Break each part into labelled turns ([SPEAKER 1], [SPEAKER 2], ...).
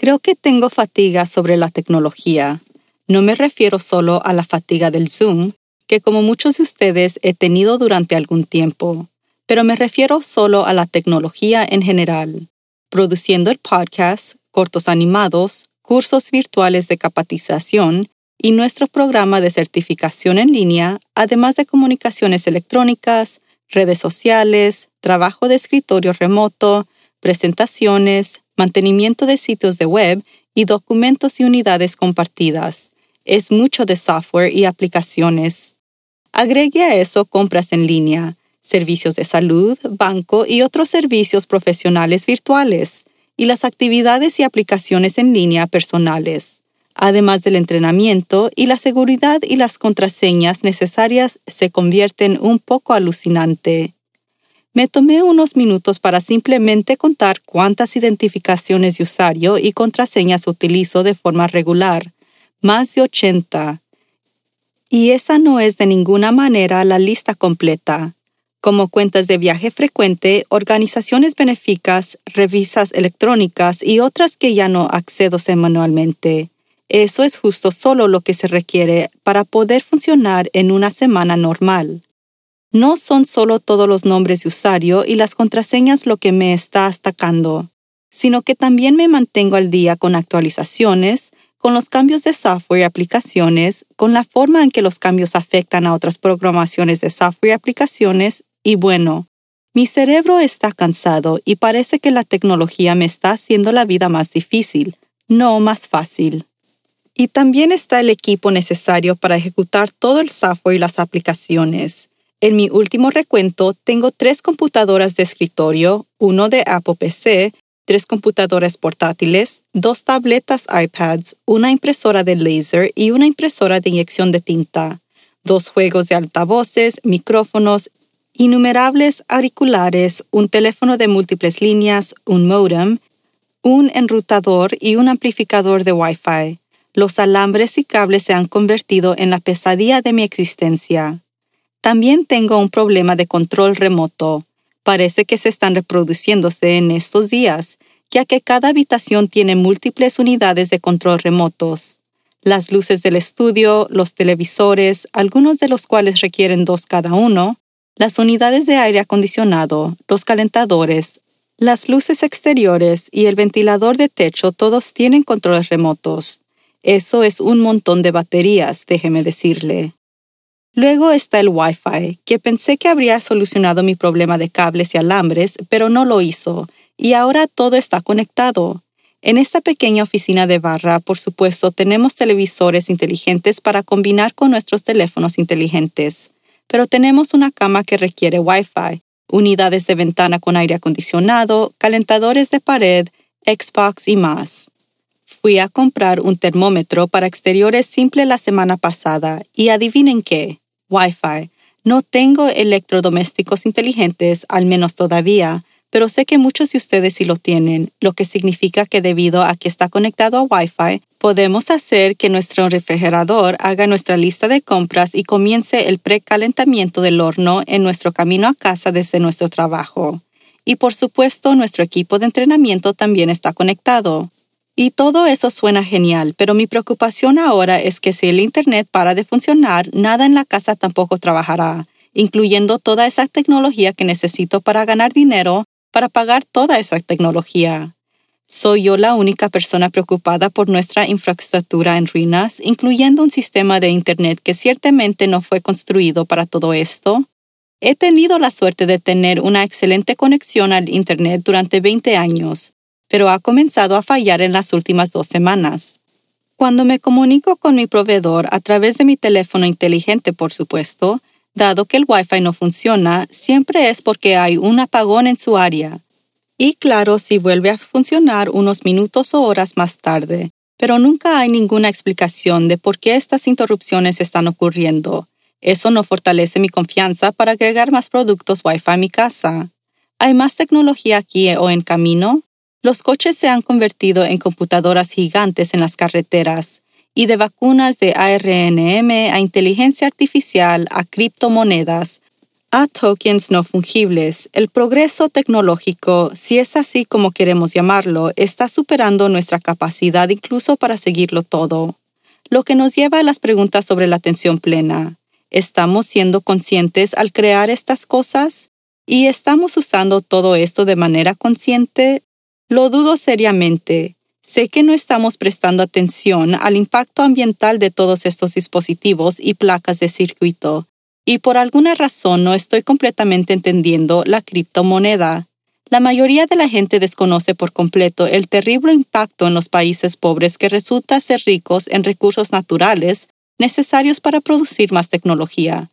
[SPEAKER 1] Creo que tengo fatiga sobre la tecnología. No me refiero solo a la fatiga del Zoom, que como muchos de ustedes he tenido durante algún tiempo, pero me refiero solo a la tecnología en general, produciendo el podcast, cortos animados, cursos virtuales de capacitación y nuestro programa de certificación en línea, además de comunicaciones electrónicas, redes sociales, trabajo de escritorio remoto, presentaciones, mantenimiento de sitios de web y documentos y unidades compartidas. Es mucho de software y aplicaciones. Agregue a eso compras en línea, servicios de salud, banco y otros servicios profesionales virtuales y las actividades y aplicaciones en línea personales. Además del entrenamiento y la seguridad y las contraseñas necesarias se convierten un poco alucinante. Me tomé unos minutos para simplemente contar cuántas identificaciones de usuario y contraseñas utilizo de forma regular, más de 80. Y esa no es de ninguna manera la lista completa como cuentas de viaje frecuente, organizaciones benéficas, revisas electrónicas y otras que ya no accedo manualmente. Eso es justo solo lo que se requiere para poder funcionar en una semana normal. No son solo todos los nombres de usuario y las contraseñas lo que me está atacando, sino que también me mantengo al día con actualizaciones, con los cambios de software y aplicaciones, con la forma en que los cambios afectan a otras programaciones de software y aplicaciones y bueno, mi cerebro está cansado y parece que la tecnología me está haciendo la vida más difícil, no más fácil. Y también está el equipo necesario para ejecutar todo el software y las aplicaciones. En mi último recuento tengo tres computadoras de escritorio, uno de Apple PC, tres computadoras portátiles, dos tabletas iPads, una impresora de láser y una impresora de inyección de tinta, dos juegos de altavoces, micrófonos innumerables auriculares, un teléfono de múltiples líneas, un modem, un enrutador y un amplificador de Wi-Fi. Los alambres y cables se han convertido en la pesadilla de mi existencia. También tengo un problema de control remoto. Parece que se están reproduciéndose en estos días, ya que cada habitación tiene múltiples unidades de control remotos. Las luces del estudio, los televisores, algunos de los cuales requieren dos cada uno, las unidades de aire acondicionado, los calentadores, las luces exteriores y el ventilador de techo todos tienen controles remotos. Eso es un montón de baterías, déjeme decirle. Luego está el Wi-Fi, que pensé que habría solucionado mi problema de cables y alambres, pero no lo hizo, y ahora todo está conectado. En esta pequeña oficina de barra, por supuesto, tenemos televisores inteligentes para combinar con nuestros teléfonos inteligentes pero tenemos una cama que requiere Wi-Fi, unidades de ventana con aire acondicionado, calentadores de pared, Xbox y más. Fui a comprar un termómetro para exteriores simple la semana pasada y adivinen qué, Wi-Fi. No tengo electrodomésticos inteligentes, al menos todavía, pero sé que muchos de ustedes sí lo tienen, lo que significa que debido a que está conectado a Wi-Fi, podemos hacer que nuestro refrigerador haga nuestra lista de compras y comience el precalentamiento del horno en nuestro camino a casa desde nuestro trabajo. Y por supuesto, nuestro equipo de entrenamiento también está conectado. Y todo eso suena genial, pero mi preocupación ahora es que si el Internet para de funcionar, nada en la casa tampoco trabajará, incluyendo toda esa tecnología que necesito para ganar dinero para pagar toda esa tecnología. ¿Soy yo la única persona preocupada por nuestra infraestructura en ruinas, incluyendo un sistema de Internet que ciertamente no fue construido para todo esto? He tenido la suerte de tener una excelente conexión al Internet durante 20 años, pero ha comenzado a fallar en las últimas dos semanas. Cuando me comunico con mi proveedor a través de mi teléfono inteligente, por supuesto, dado que el Wi-Fi no funciona, siempre es porque hay un apagón en su área y claro si vuelve a funcionar unos minutos o horas más tarde, pero nunca hay ninguna explicación de por qué estas interrupciones están ocurriendo. Eso no fortalece mi confianza para agregar más productos Wi-Fi a mi casa. ¿Hay más tecnología aquí o en camino? Los coches se han convertido en computadoras gigantes en las carreteras, y de vacunas de ARNM a inteligencia artificial a criptomonedas, a tokens no fungibles, el progreso tecnológico, si es así como queremos llamarlo, está superando nuestra capacidad incluso para seguirlo todo. Lo que nos lleva a las preguntas sobre la atención plena. ¿Estamos siendo conscientes al crear estas cosas? ¿Y estamos usando todo esto de manera consciente? Lo dudo seriamente. Sé que no estamos prestando atención al impacto ambiental de todos estos dispositivos y placas de circuito, y por alguna razón no estoy completamente entendiendo la criptomoneda. La mayoría de la gente desconoce por completo el terrible impacto en los países pobres que resulta ser ricos en recursos naturales necesarios para producir más tecnología.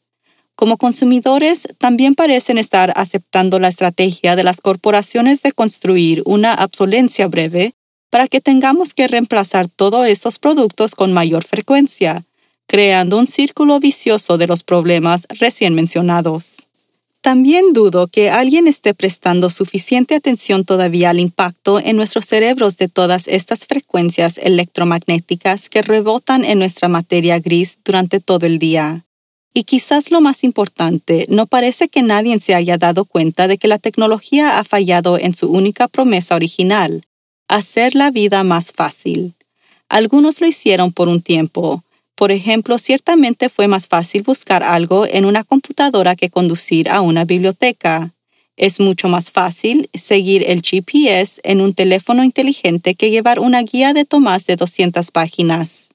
[SPEAKER 1] Como consumidores, también parecen estar aceptando la estrategia de las corporaciones de construir una obsolencia breve para que tengamos que reemplazar todos esos productos con mayor frecuencia, creando un círculo vicioso de los problemas recién mencionados. También dudo que alguien esté prestando suficiente atención todavía al impacto en nuestros cerebros de todas estas frecuencias electromagnéticas que rebotan en nuestra materia gris durante todo el día. Y quizás lo más importante, no parece que nadie se haya dado cuenta de que la tecnología ha fallado en su única promesa original, hacer la vida más fácil. Algunos lo hicieron por un tiempo, por ejemplo, ciertamente fue más fácil buscar algo en una computadora que conducir a una biblioteca. Es mucho más fácil seguir el GPS en un teléfono inteligente que llevar una guía de Tomás de 200 páginas.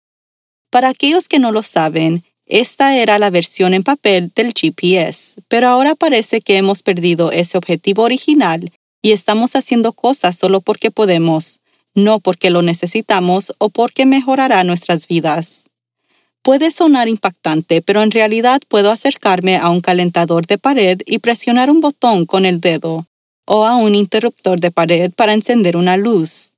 [SPEAKER 1] Para aquellos que no lo saben, esta era la versión en papel del GPS, pero ahora parece que hemos perdido ese objetivo original y estamos haciendo cosas solo porque podemos, no porque lo necesitamos o porque mejorará nuestras vidas. Puede sonar impactante, pero en realidad puedo acercarme a un calentador de pared y presionar un botón con el dedo, o a un interruptor de pared para encender una luz.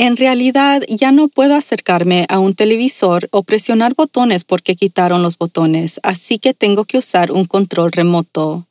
[SPEAKER 1] En realidad ya no puedo acercarme a un televisor o presionar botones porque quitaron los botones, así que tengo que usar un control remoto.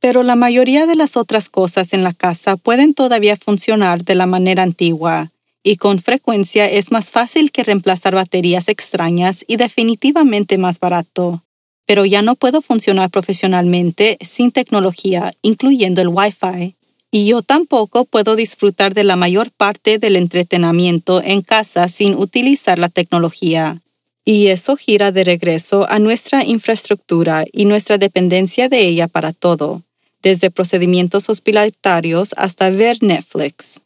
[SPEAKER 1] Pero la mayoría de las otras cosas en la casa pueden todavía funcionar de la manera antigua, y con frecuencia es más fácil que reemplazar baterías extrañas y definitivamente más barato. Pero ya no puedo funcionar profesionalmente sin tecnología, incluyendo el Wi-Fi. Y yo tampoco puedo disfrutar de la mayor parte del entretenimiento en casa sin utilizar la tecnología. Y eso gira de regreso a nuestra infraestructura y nuestra dependencia de ella para todo, desde procedimientos hospitalarios hasta ver Netflix.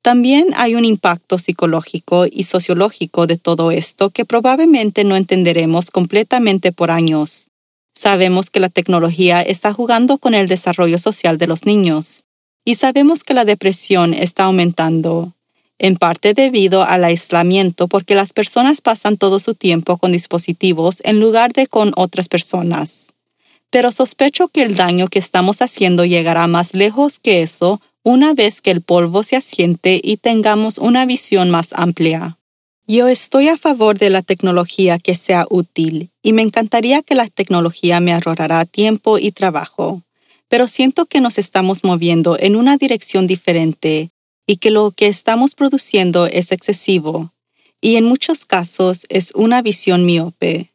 [SPEAKER 1] También hay un impacto psicológico y sociológico de todo esto que probablemente no entenderemos completamente por años. Sabemos que la tecnología está jugando con el desarrollo social de los niños y sabemos que la depresión está aumentando, en parte debido al aislamiento porque las personas pasan todo su tiempo con dispositivos en lugar de con otras personas. Pero sospecho que el daño que estamos haciendo llegará más lejos que eso una vez que el polvo se asiente y tengamos una visión más amplia. Yo estoy a favor de la tecnología que sea útil y me encantaría que la tecnología me ahorrará tiempo y trabajo, pero siento que nos estamos moviendo en una dirección diferente y que lo que estamos produciendo es excesivo y en muchos casos es una visión miope.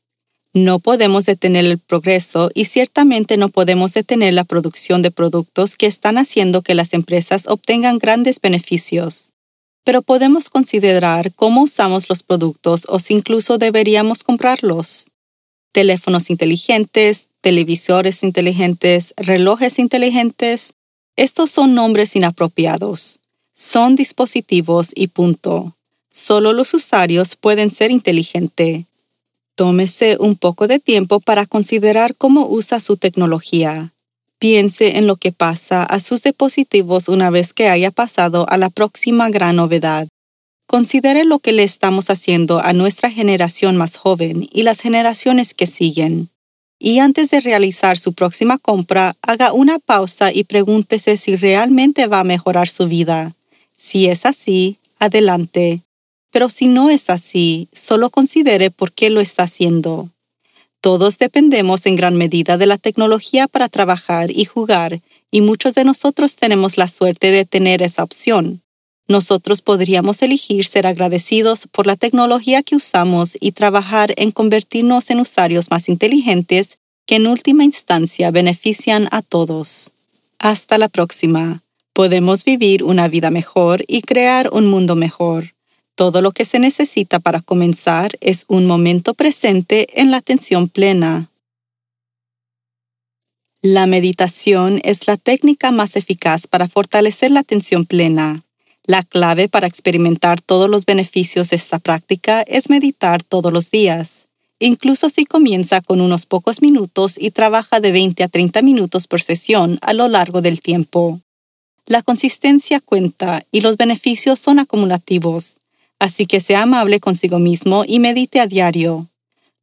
[SPEAKER 1] No podemos detener el progreso y ciertamente no podemos detener la producción de productos que están haciendo que las empresas obtengan grandes beneficios. Pero podemos considerar cómo usamos los productos o si incluso deberíamos comprarlos. Teléfonos inteligentes, televisores inteligentes, relojes inteligentes, estos son nombres inapropiados. Son dispositivos y punto. Solo los usuarios pueden ser inteligentes. Tómese un poco de tiempo para considerar cómo usa su tecnología. Piense en lo que pasa a sus dispositivos una vez que haya pasado a la próxima gran novedad. Considere lo que le estamos haciendo a nuestra generación más joven y las generaciones que siguen. Y antes de realizar su próxima compra, haga una pausa y pregúntese si realmente va a mejorar su vida. Si es así, adelante. Pero si no es así, solo considere por qué lo está haciendo. Todos dependemos en gran medida de la tecnología para trabajar y jugar, y muchos de nosotros tenemos la suerte de tener esa opción. Nosotros podríamos elegir ser agradecidos por la tecnología que usamos y trabajar en convertirnos en usuarios más inteligentes que en última instancia benefician a todos. Hasta la próxima. Podemos vivir una vida mejor y crear un mundo mejor. Todo lo que se necesita para comenzar es un momento presente en la atención plena. La meditación es la técnica más eficaz para fortalecer la atención plena. La clave para experimentar todos los beneficios de esta práctica es meditar todos los días, incluso si comienza con unos pocos minutos y trabaja de 20 a 30 minutos por sesión a lo largo del tiempo. La consistencia cuenta y los beneficios son acumulativos, así que sea amable consigo mismo y medite a diario.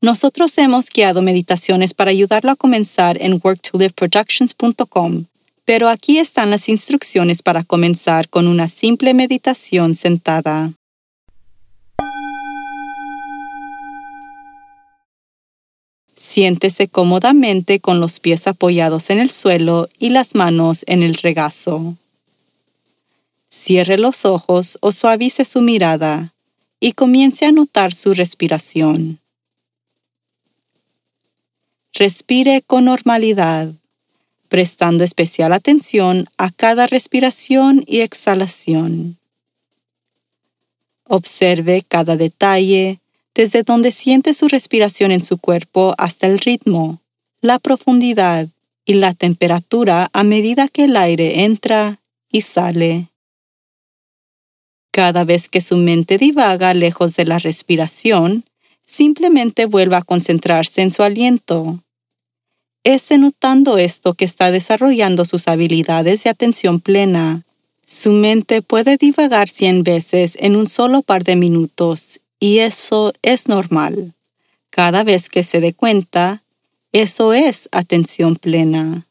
[SPEAKER 1] Nosotros hemos guiado meditaciones para ayudarlo a comenzar en worktoliveproductions.com pero aquí están las instrucciones para comenzar con una simple meditación sentada. Siéntese cómodamente con los pies apoyados en el suelo y las manos en el regazo. Cierre los ojos o suavice su mirada y comience a notar su respiración. Respire con normalidad prestando especial atención a cada respiración y exhalación. Observe cada detalle, desde donde siente su respiración en su cuerpo hasta el ritmo, la profundidad y la temperatura a medida que el aire entra y sale. Cada vez que su mente divaga lejos de la respiración, simplemente vuelva a concentrarse en su aliento es notando esto que está desarrollando sus habilidades de atención plena. Su mente puede divagar cien veces en un solo par de minutos y eso es normal. Cada vez que se dé cuenta, eso es atención plena.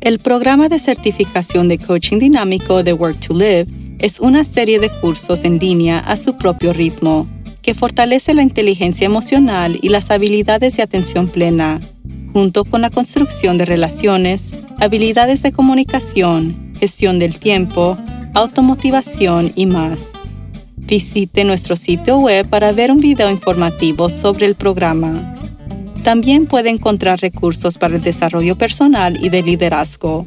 [SPEAKER 1] El programa de certificación de coaching dinámico de Work to Live es una serie de cursos en línea a su propio ritmo que fortalece la inteligencia emocional y las habilidades de atención plena, junto con la construcción de relaciones, habilidades de comunicación, gestión del tiempo, automotivación y más. Visite nuestro sitio web para ver un video informativo sobre el programa. También puede encontrar recursos para el desarrollo personal y de liderazgo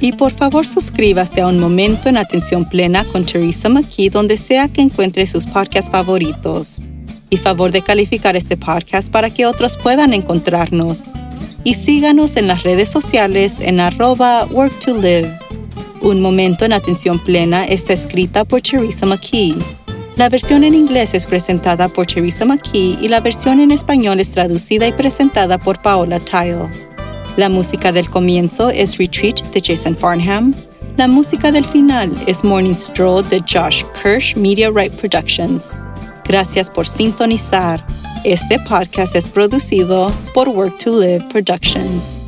[SPEAKER 1] Y por favor suscríbase a Un Momento en Atención Plena con Teresa McKee donde sea que encuentre sus podcasts favoritos. Y favor de calificar este podcast para que otros puedan encontrarnos. Y síganos en las redes sociales en arroba work to live. Un Momento en Atención Plena está escrita por Teresa McKee. La versión en inglés es presentada por Teresa McKee y la versión en español es traducida y presentada por Paola Tile. La música del comienzo es Retreat de Jason Farnham. La música del final es Morning Stroll de Josh Kirsch Media Right Productions. Gracias por sintonizar. Este podcast es producido por Work to Live Productions.